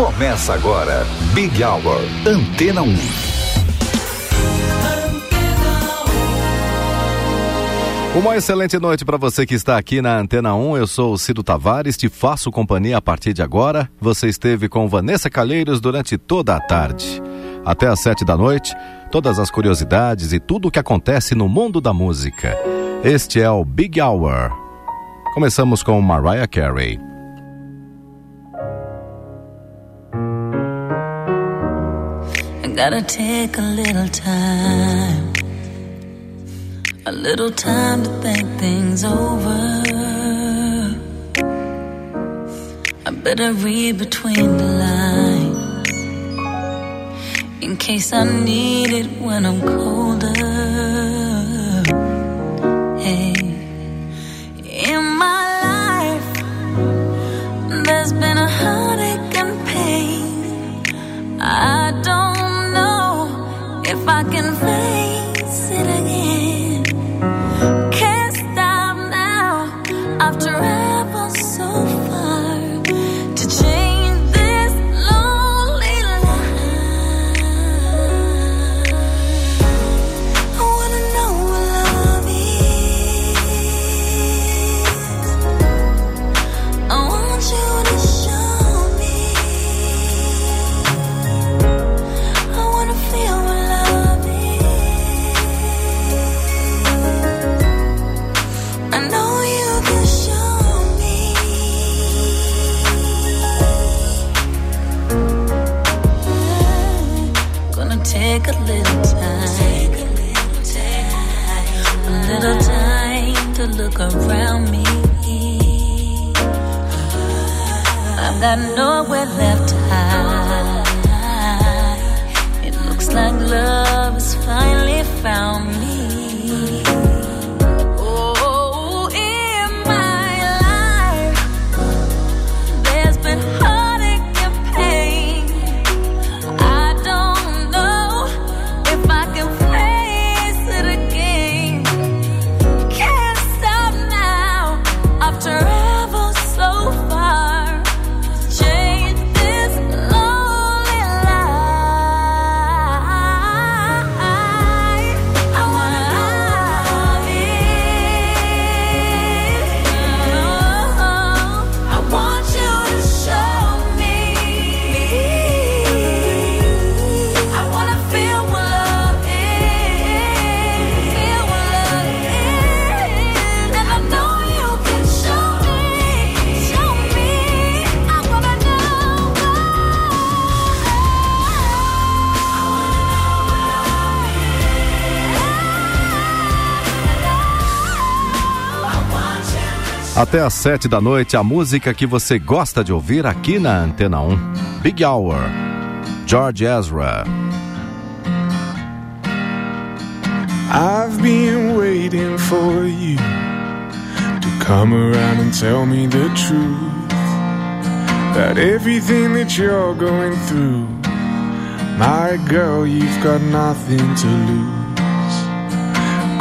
Começa agora, Big Hour, Antena 1. Uma excelente noite para você que está aqui na Antena 1. Eu sou o Cido Tavares, te faço companhia a partir de agora. Você esteve com Vanessa Calheiros durante toda a tarde. Até às sete da noite, todas as curiosidades e tudo o que acontece no mundo da música. Este é o Big Hour. Começamos com Mariah Carey. Gotta take a little time, a little time to think things over. I better read between the lines in case I need it when I'm colder. Hey, in my life, there's been a heartache and pain. I can face around me. I've got nowhere Até às sete da noite, a música que você gosta de ouvir aqui na Antena 1. Big Hour. George Ezra. I've been waiting for you to come around and tell me the truth. That everything that you're going through, my girl, you've got nothing to lose.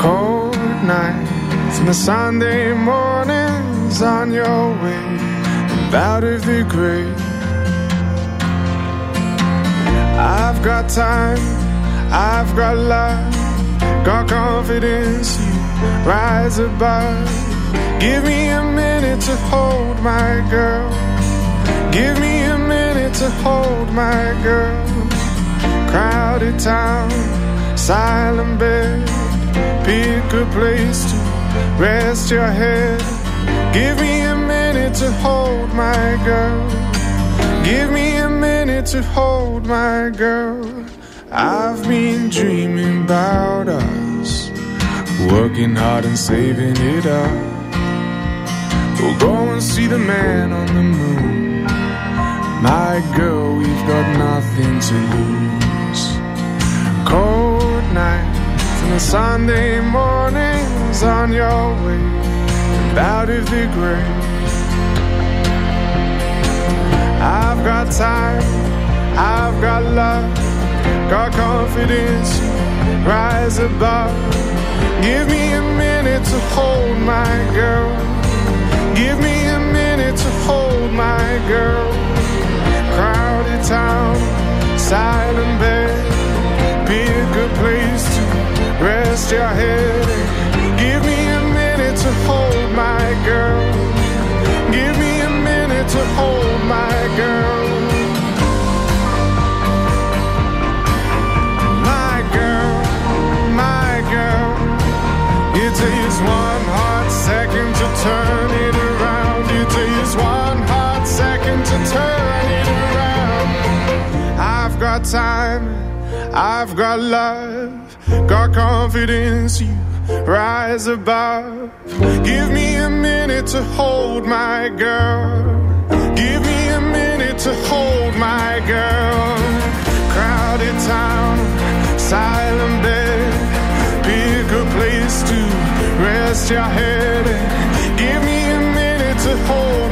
Cold nights and a Sunday morning on your way and out of the grave. I've got time, I've got love, got confidence. You rise above. Give me a minute to hold my girl. Give me a minute to hold my girl. Crowded town, silent bed. Pick a place to rest your head. Give me a minute to hold my girl. Give me a minute to hold my girl. I've been dreaming about us, working hard and saving it up. We'll go and see the man on the moon. My girl, we've got nothing to lose. Cold nights and a Sunday mornings on your way out of the grave. I've got time, I've got love, got confidence, rise above. Give me a minute to hold my girl. Give me a minute to hold my girl. Crowded town, silent bed, be a good place to rest your head. Give me to hold my girl. Give me a minute to hold my girl. My girl, my girl. It takes one hot second to turn it around. It takes one hot second to turn it around. I've got time, I've got love, got confidence. You rise above. Give me a minute to hold my girl. Give me a minute to hold my girl. Crowded town, silent bed. Pick a place to rest your head. Give me a minute to hold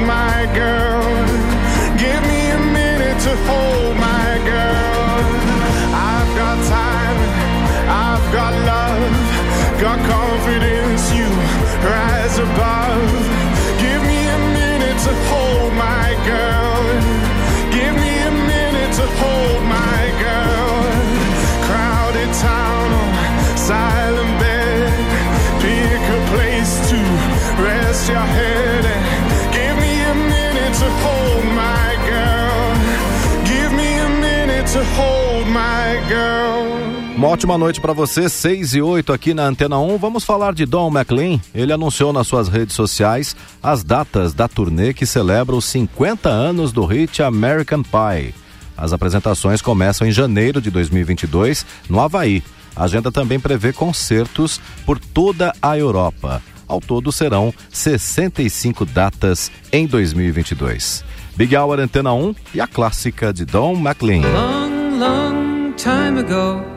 got confidence. You rise above. Give me a minute to hold my girl. Give me a minute to hold my girl. Crowded town, silent bed. Pick a place to rest your head. Give me a minute to hold my girl. Give me a minute to hold my girl. Uma ótima noite para você, 6 e 8 aqui na Antena 1. Vamos falar de Don McLean. Ele anunciou nas suas redes sociais as datas da turnê que celebra os 50 anos do hit American Pie. As apresentações começam em janeiro de 2022 no Havaí. A agenda também prevê concertos por toda a Europa. Ao todo serão 65 datas em 2022. Big Hour Antena 1 e a clássica de Don McLean. Long, long time ago,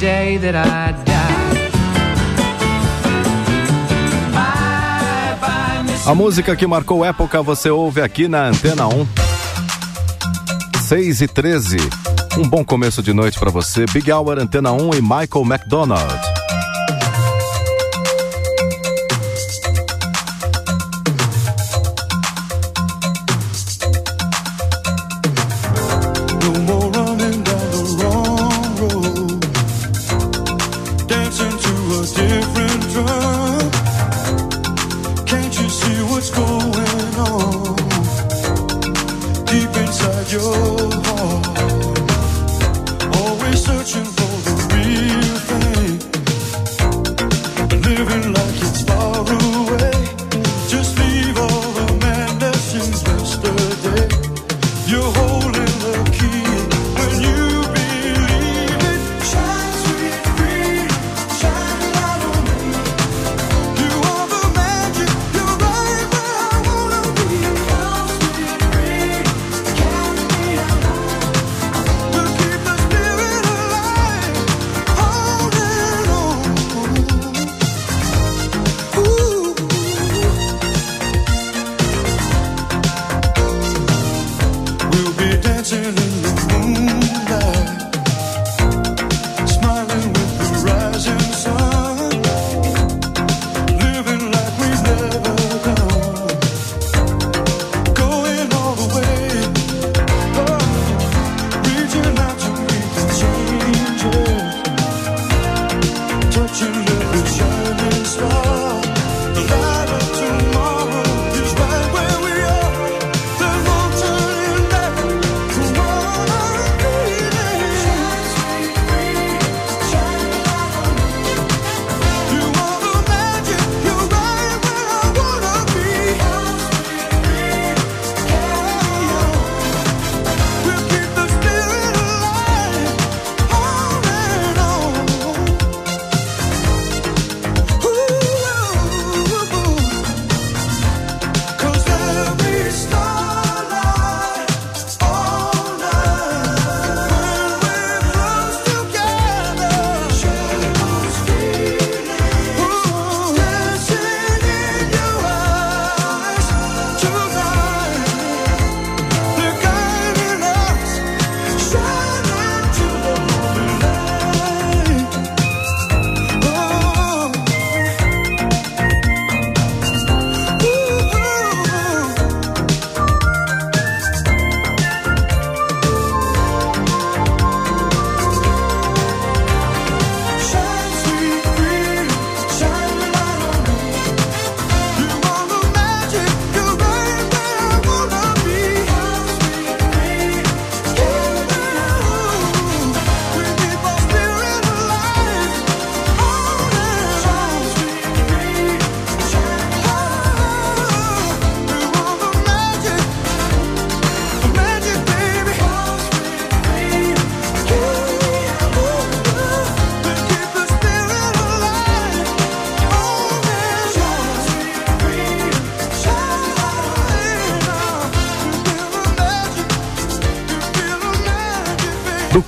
day that I die. A música que marcou época você ouve aqui na Antena 1. 6 e 13. Um bom começo de noite para você. Big Hour Antena 1 e Michael McDonald.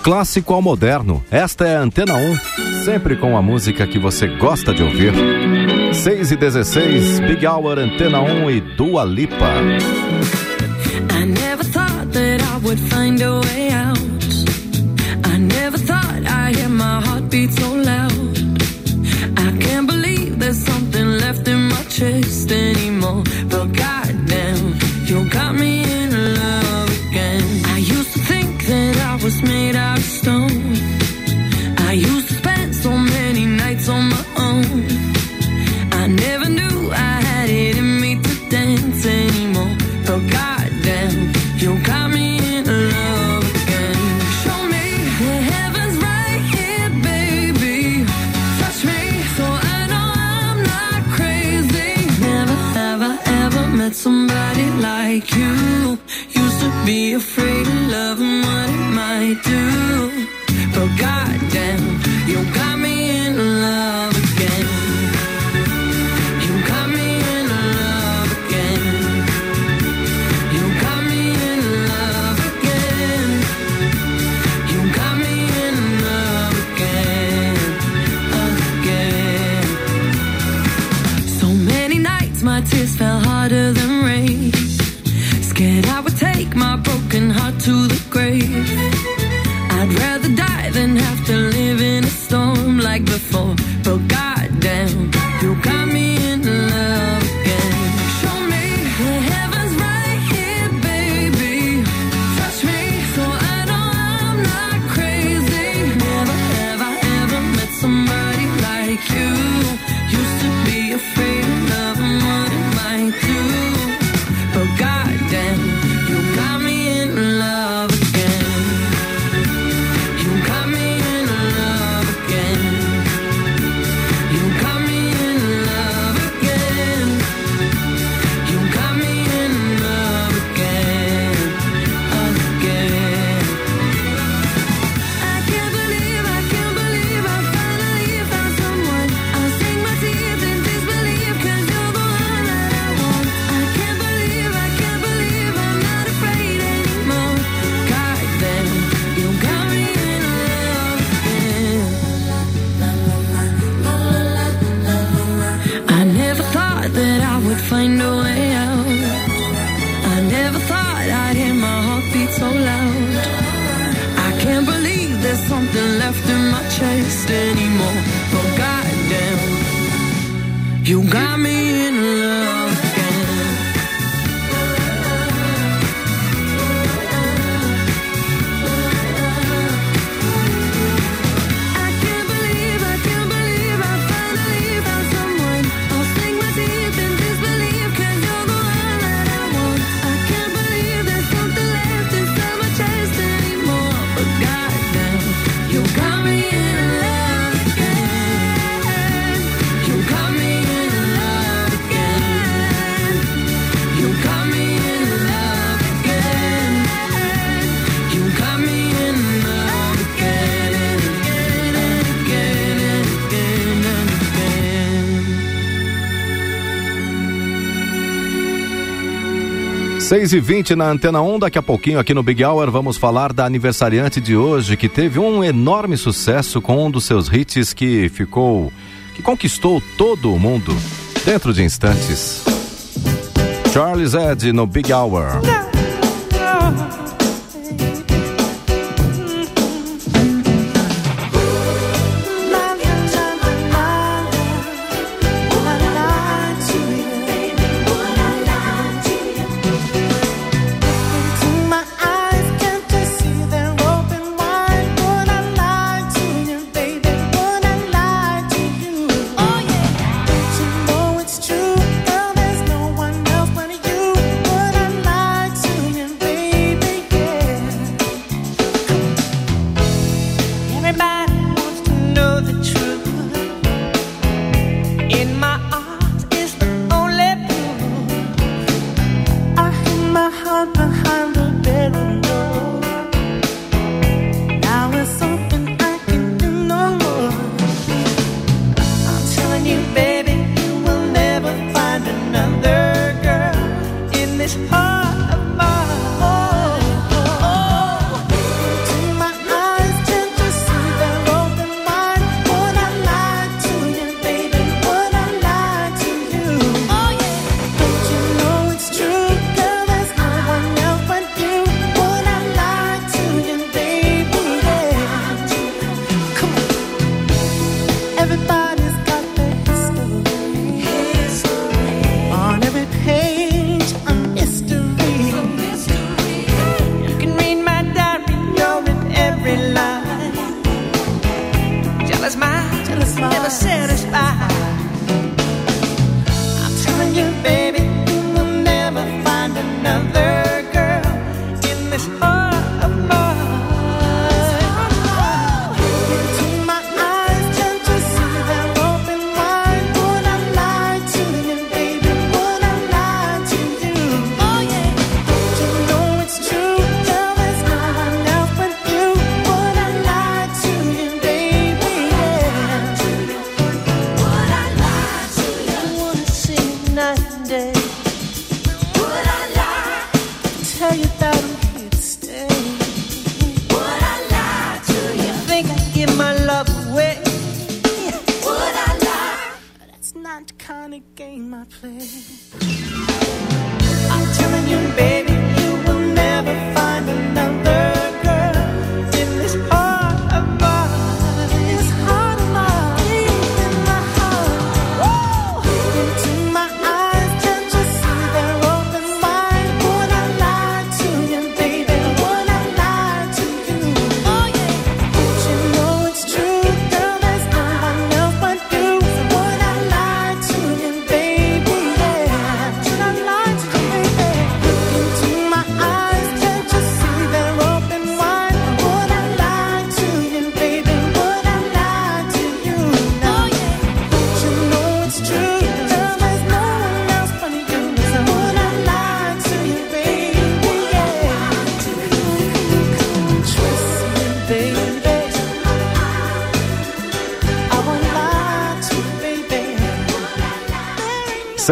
clássico ao moderno. Esta é a Antena 1, sempre com a música que você gosta de ouvir. 6 e 16, Big Hour, Antena 1 e Dua Lipa. I never thought that I would find a way out. I never thought I hear my heartbeat so loud. 6 e 20 na Antena 1, daqui a pouquinho aqui no Big Hour vamos falar da aniversariante de hoje que teve um enorme sucesso com um dos seus hits que ficou, que conquistou todo o mundo dentro de instantes. Charles Ed no Big Hour.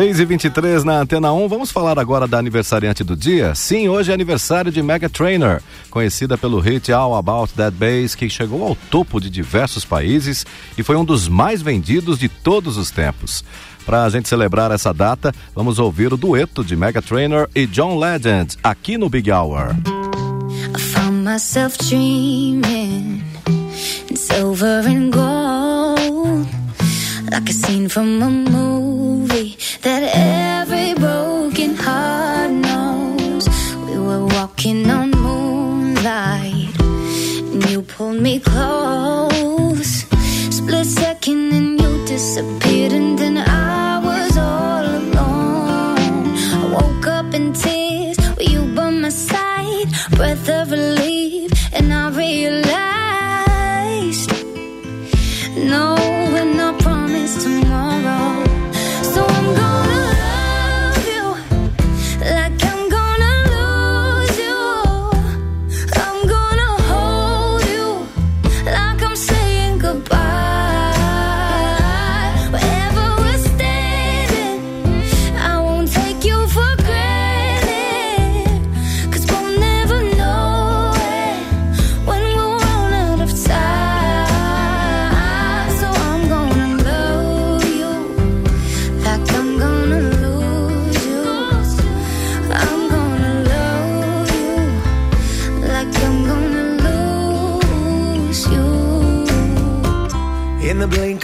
6 e 23 na Antena 1, vamos falar agora da aniversariante do dia? Sim, hoje é aniversário de Mega Trainer, conhecida pelo hit All About That Bass, que chegou ao topo de diversos países e foi um dos mais vendidos de todos os tempos. Para a gente celebrar essa data, vamos ouvir o dueto de Mega Trainer e John Legend aqui no Big Hour. I found myself dreaming in silver and gold, like a scene from a movie. that every broken heart knows. We were walking on moonlight, and you pulled me close. Split second, and you disappeared, and then I was all alone. I woke up in tears, were you by my side? Breath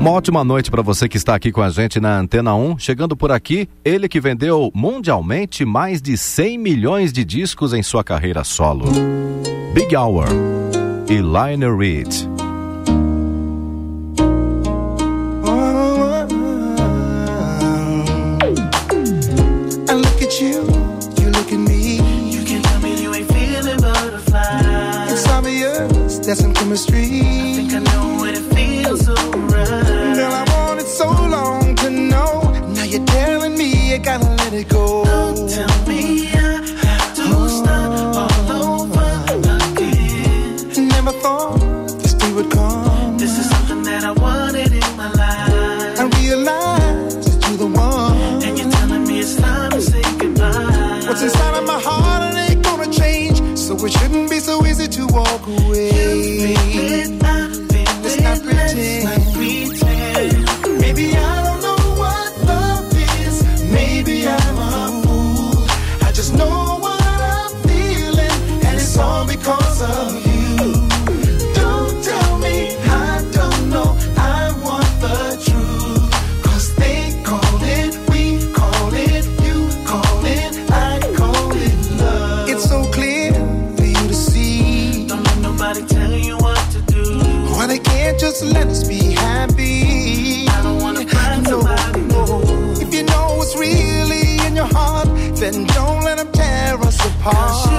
Uma ótima noite para você que está aqui com a gente na Antena 1. Chegando por aqui, ele que vendeu mundialmente mais de 100 milhões de discos em sua carreira solo. Big Hour e Liner Reed. There's some chemistry shouldn't apart.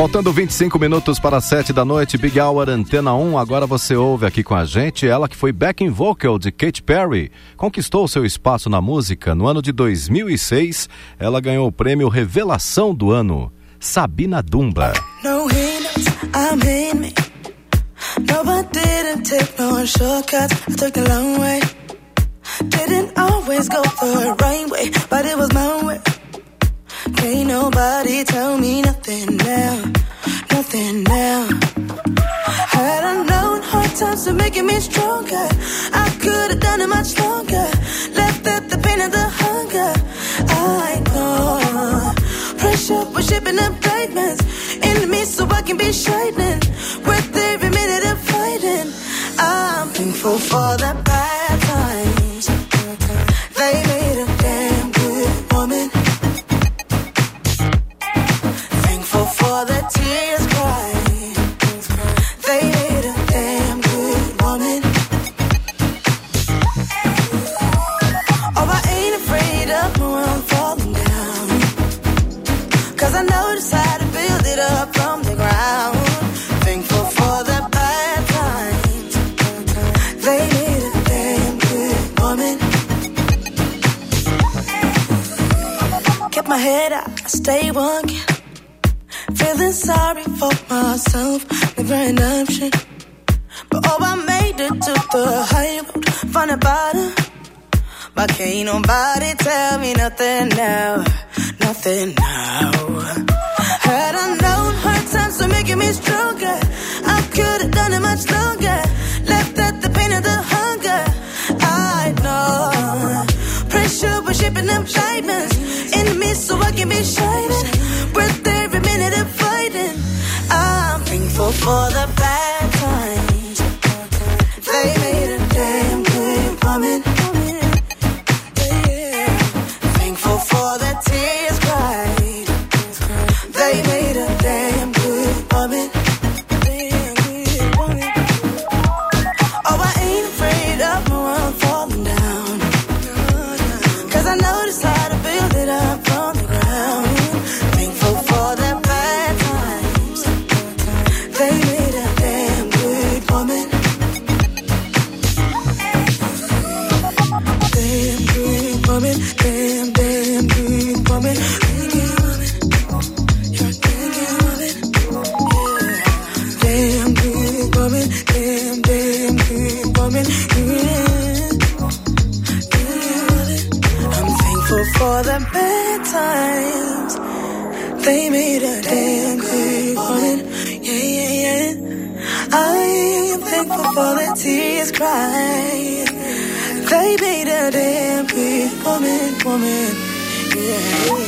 Faltando 25 minutos para 7 da noite, Big Hour Antena 1. Agora você ouve aqui com a gente ela que foi backing vocal de Katy Perry. Conquistou seu espaço na música. No ano de 2006, ela ganhou o prêmio Revelação do Ano. Sabina Dumba. No in me. No, I didn't take no shortcuts. I took the long way. Didn't always go the right way, but it was my way. Nobody tell me nothing now, nothing now. Had I known hard times were making me stronger, I could have done it much longer. Left at the pain and the hunger. I know pressure was shipping up diamonds into me so I can be shining. Worth every minute of fighting. I'm thankful for that. bad my head I stay walking. Feeling sorry for myself, never an option. But oh, I made it to the high road, found a bottom. But can't nobody tell me nothing now, nothing now. Had I known hard times were making me stronger, I could have done it much longer. Was shipping them diamonds into me so I can be shining. Worth every minute of fighting. I'm thankful for the bad cried. They made a damn good woman, woman. Yeah.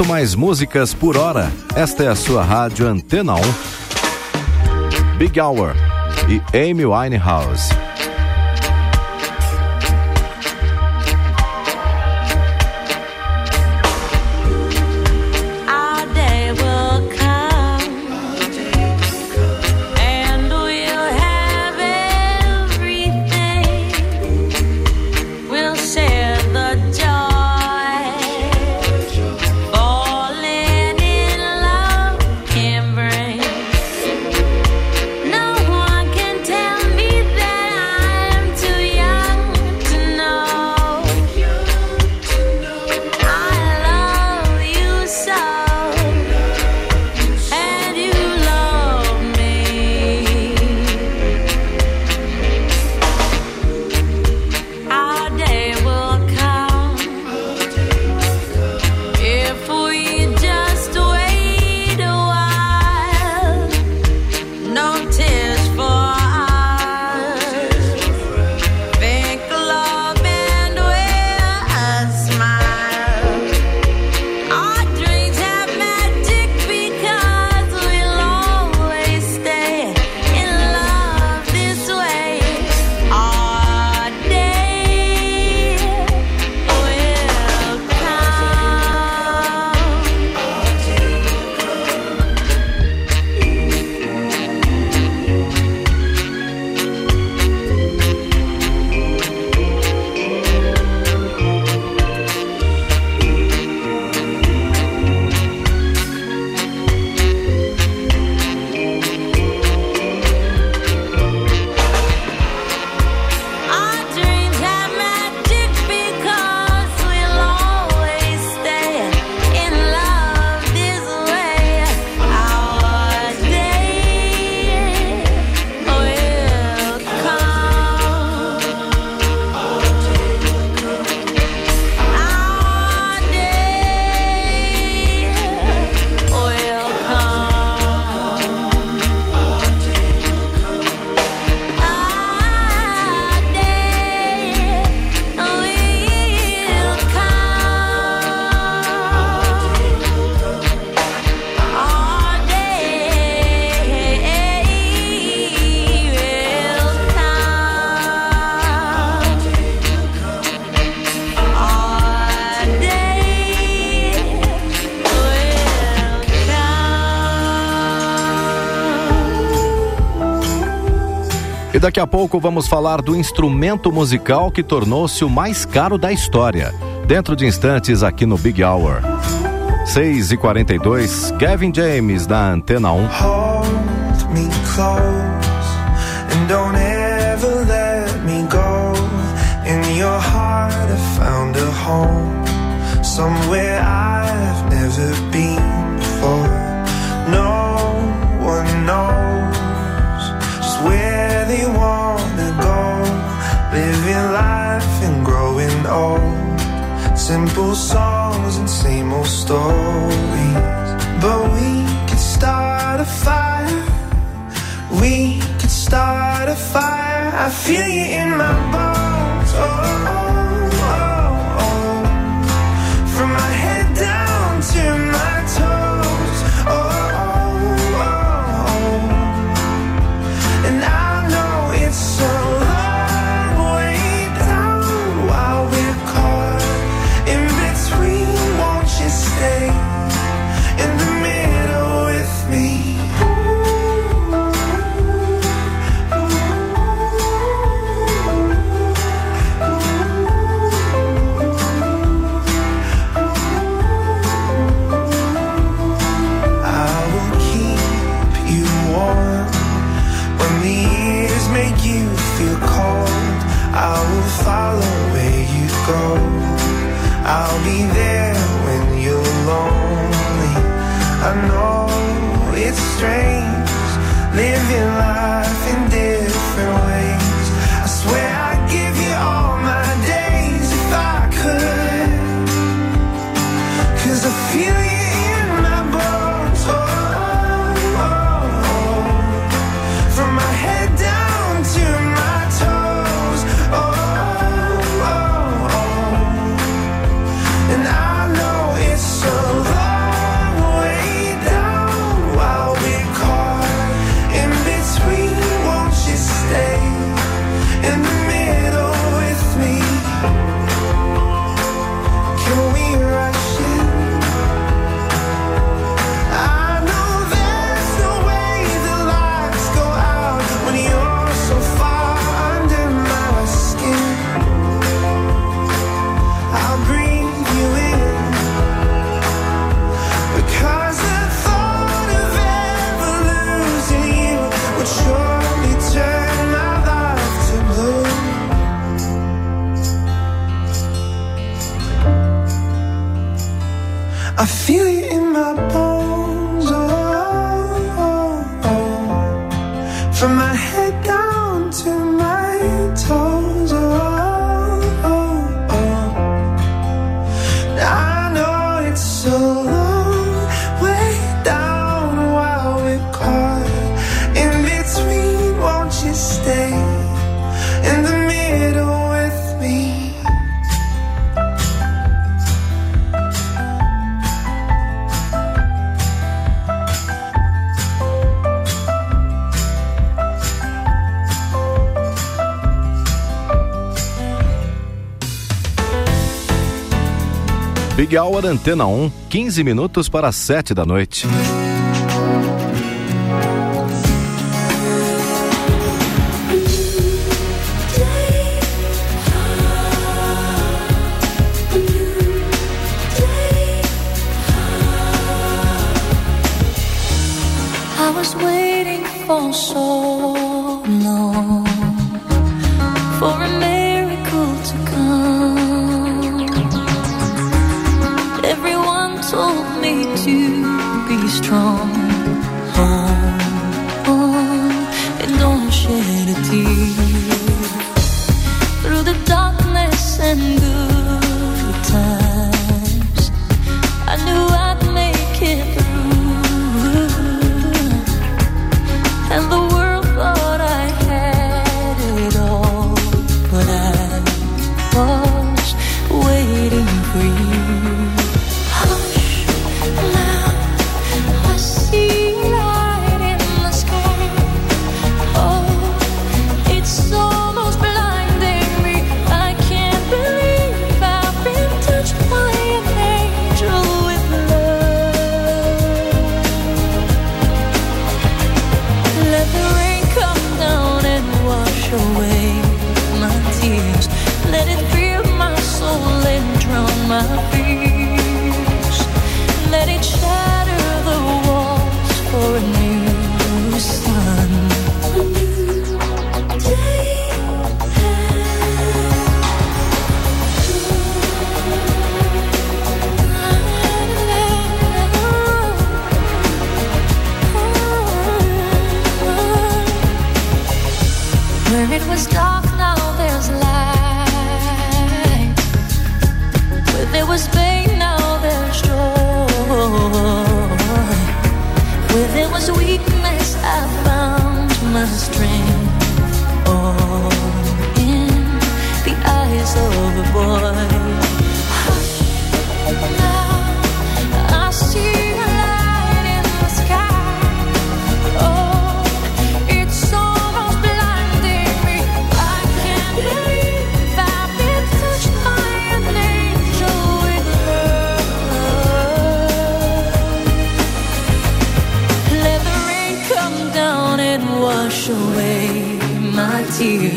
Muito mais músicas por hora. Esta é a sua rádio Antena 1. Big Hour e Amy Winehouse. Daqui a pouco vamos falar do instrumento musical que tornou-se o mais caro da história. Dentro de instantes, aqui no Big Hour. 6h42, Kevin James da Antena 1. Hold me close and don't ever let me go. In your heart I found a home, somewhere I've never been. simple songs and same old stories. But we could start a fire. We could start a fire. I feel you in my bones. Oh. oh, oh. Happy Hour Antena 1, 15 minutos para 7 da noite.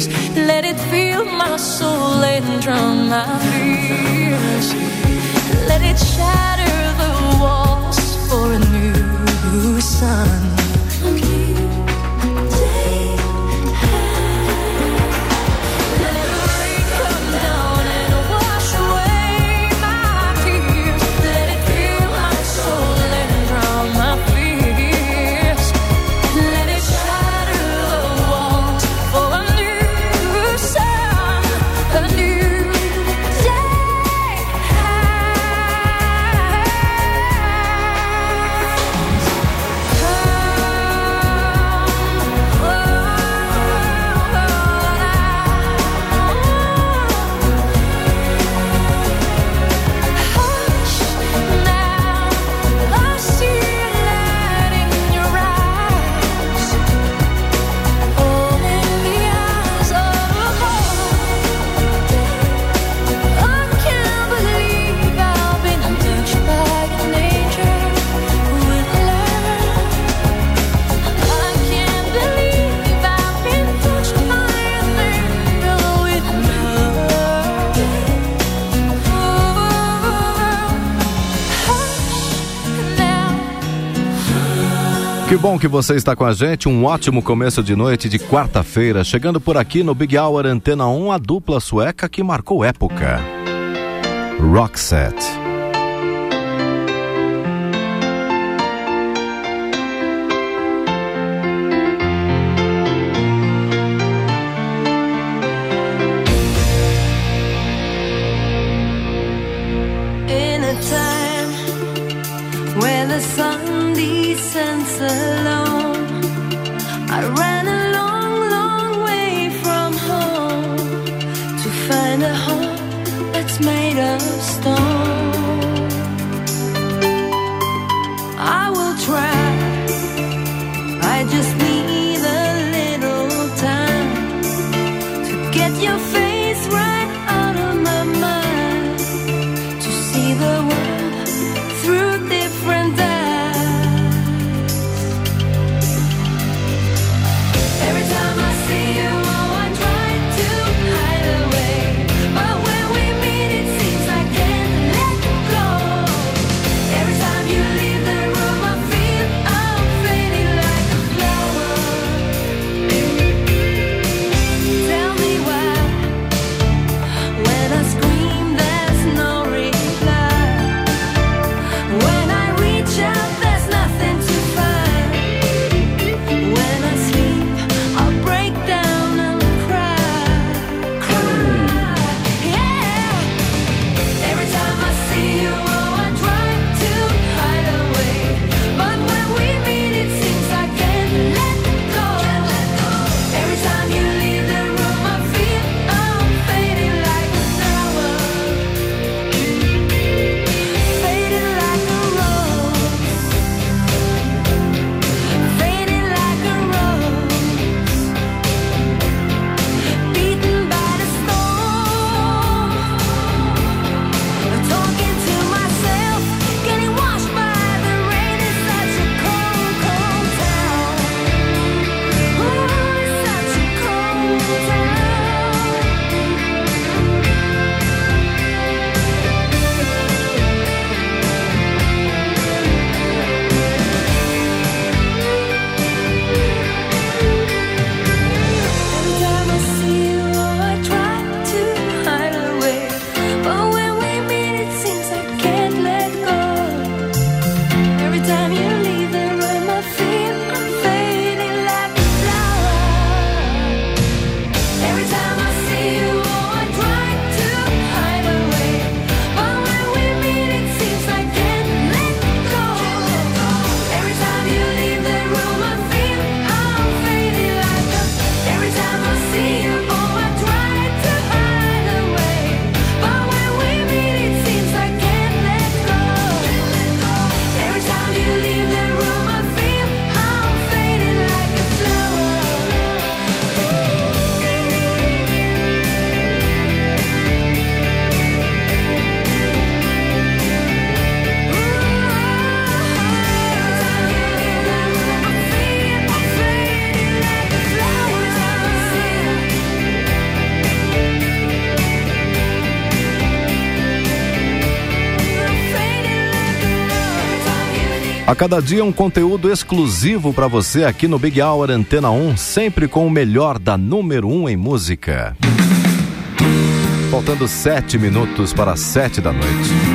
breeze Let it feel my soul and drown my fears. Let it shatter the walls for a new sun. bom que você está com a gente. Um ótimo começo de noite de quarta-feira. Chegando por aqui no Big Hour Antena 1, a dupla sueca que marcou época. Roxette. A cada dia um conteúdo exclusivo para você aqui no Big Hour Antena 1, sempre com o melhor da número 1 em música. Faltando sete minutos para sete da noite.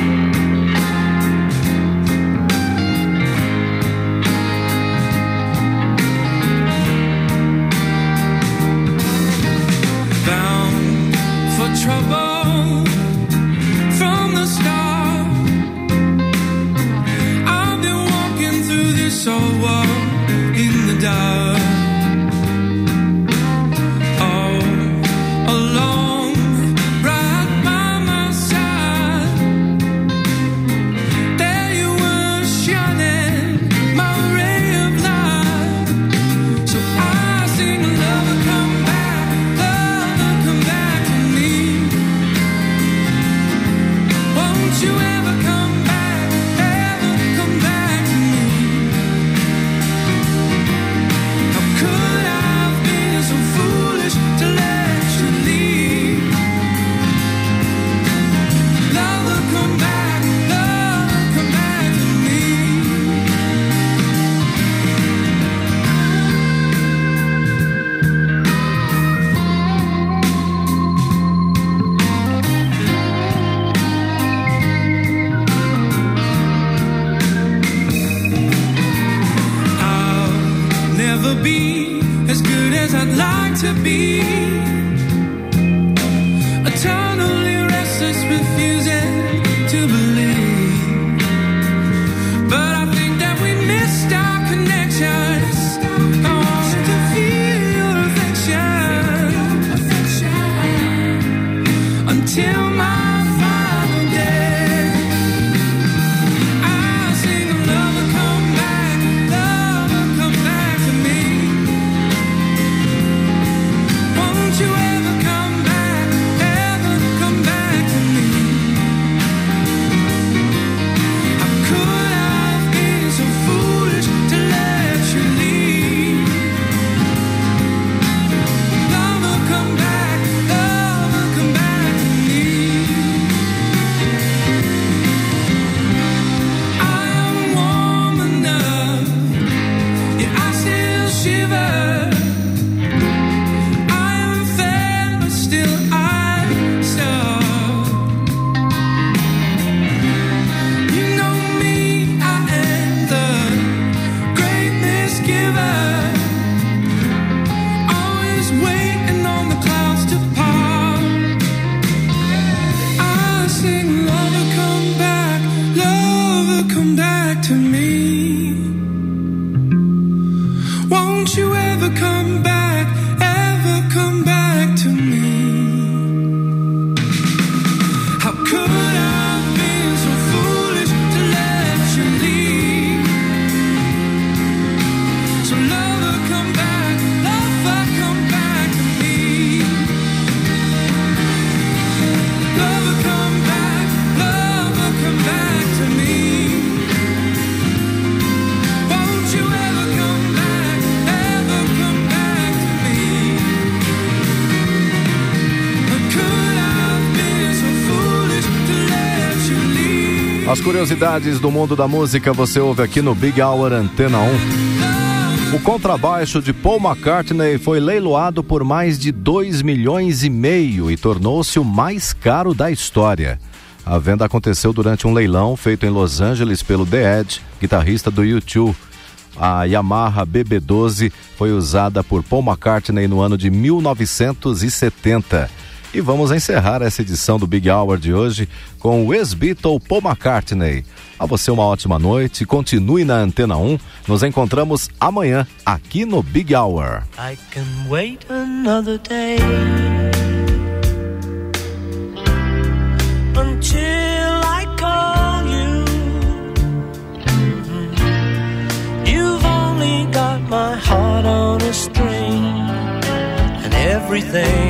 Curiosidades do mundo da música você ouve aqui no Big Hour Antena 1. O contrabaixo de Paul McCartney foi leiloado por mais de 2 milhões e meio e tornou-se o mais caro da história. A venda aconteceu durante um leilão feito em Los Angeles pelo The Edge, guitarrista do U2. A Yamaha BB12 foi usada por Paul McCartney no ano de 1970. E vamos encerrar essa edição do Big Hour de hoje com o ex-Beatle Paul McCartney. A você uma ótima noite, continue na Antena 1. Nos encontramos amanhã aqui no Big Hour. I can wait another day until I call you. Mhm. You've only got my heart on a string and everything.